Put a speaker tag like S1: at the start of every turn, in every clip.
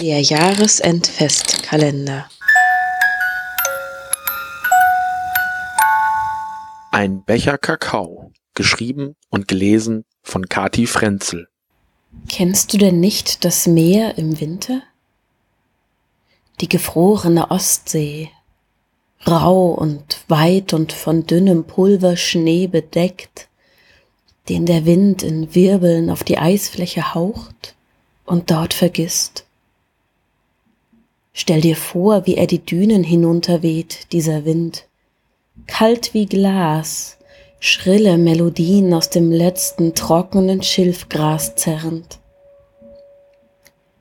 S1: Der Jahresendfestkalender.
S2: Ein Becher Kakao, geschrieben und gelesen von Kati Frenzel.
S1: Kennst du denn nicht das Meer im Winter? Die gefrorene Ostsee, rau und weit und von dünnem Pulverschnee bedeckt, den der Wind in Wirbeln auf die Eisfläche haucht und dort vergisst. Stell dir vor, wie er die Dünen hinunterweht, dieser Wind, kalt wie Glas, schrille Melodien aus dem letzten trockenen Schilfgras zerrend.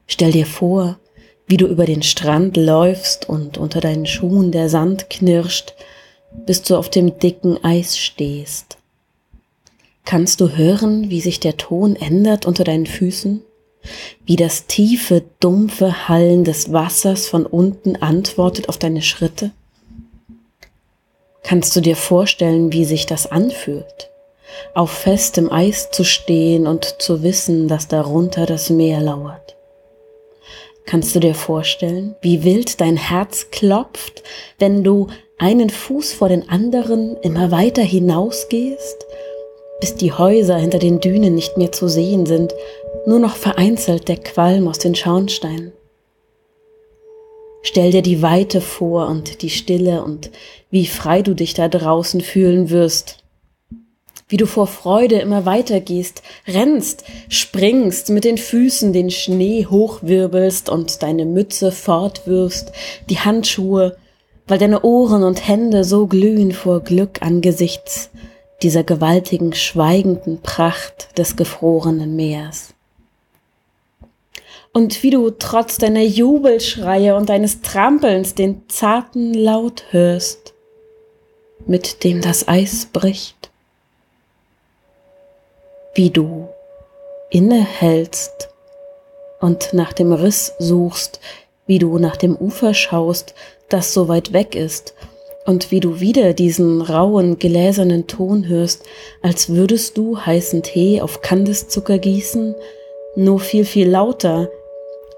S1: Stell dir vor, wie du über den Strand läufst und unter deinen Schuhen der Sand knirscht, bis du auf dem dicken Eis stehst. Kannst du hören, wie sich der Ton ändert unter deinen Füßen? Wie das tiefe, dumpfe Hallen des Wassers von unten antwortet auf deine Schritte? Kannst du dir vorstellen, wie sich das anfühlt, auf festem Eis zu stehen und zu wissen, dass darunter das Meer lauert? Kannst du dir vorstellen, wie wild dein Herz klopft, wenn du einen Fuß vor den anderen immer weiter hinausgehst, bis die Häuser hinter den Dünen nicht mehr zu sehen sind, nur noch vereinzelt der Qualm aus den Schornsteinen? Stell dir die Weite vor und die Stille und wie frei du dich da draußen fühlen wirst. Wie du vor Freude immer weitergehst, rennst, springst, mit den Füßen den Schnee hochwirbelst und deine Mütze fortwirfst, die Handschuhe, weil deine Ohren und Hände so glühen vor Glück angesichts dieser gewaltigen, schweigenden Pracht des gefrorenen Meers. Und wie du trotz deiner Jubelschreie und deines Trampelns den zarten Laut hörst, mit dem das Eis bricht, wie du innehältst und nach dem Riss suchst, wie du nach dem Ufer schaust, das so weit weg ist, und wie du wieder diesen rauen, gläsernen Ton hörst, als würdest du heißen Tee auf Kandiszucker gießen, nur viel, viel lauter,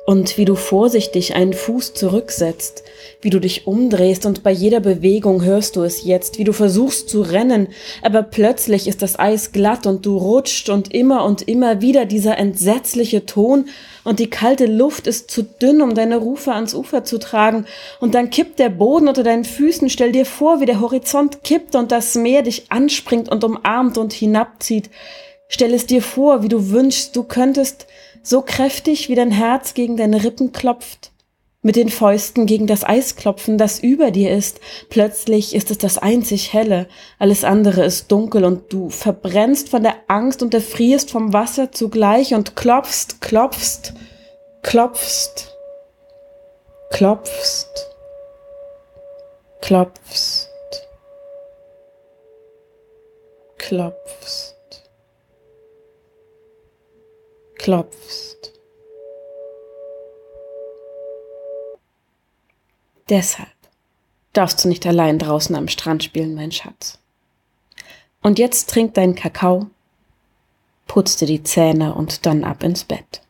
S1: und wie du vorsichtig einen Fuß zurücksetzt, wie du dich umdrehst und bei jeder Bewegung hörst du es jetzt, wie du versuchst zu rennen, aber plötzlich ist das Eis glatt und du rutscht und immer und immer wieder dieser entsetzliche Ton und die kalte Luft ist zu dünn, um deine Rufe ans Ufer zu tragen und dann kippt der Boden unter deinen Füßen, stell dir vor, wie der Horizont kippt und das Meer dich anspringt und umarmt und hinabzieht. Stell es dir vor, wie du wünschst, du könntest so kräftig wie dein Herz gegen deine Rippen klopft, mit den Fäusten gegen das Eis klopfen, das über dir ist. Plötzlich ist es das einzig helle, alles andere ist dunkel und du verbrennst von der Angst und erfrierst vom Wasser zugleich und klopfst, klopfst, klopfst, klopfst, klopfst, klopfst. Klopfst. Deshalb darfst du nicht allein draußen am Strand spielen, mein Schatz. Und jetzt trink deinen Kakao, putz dir die Zähne und dann ab ins Bett.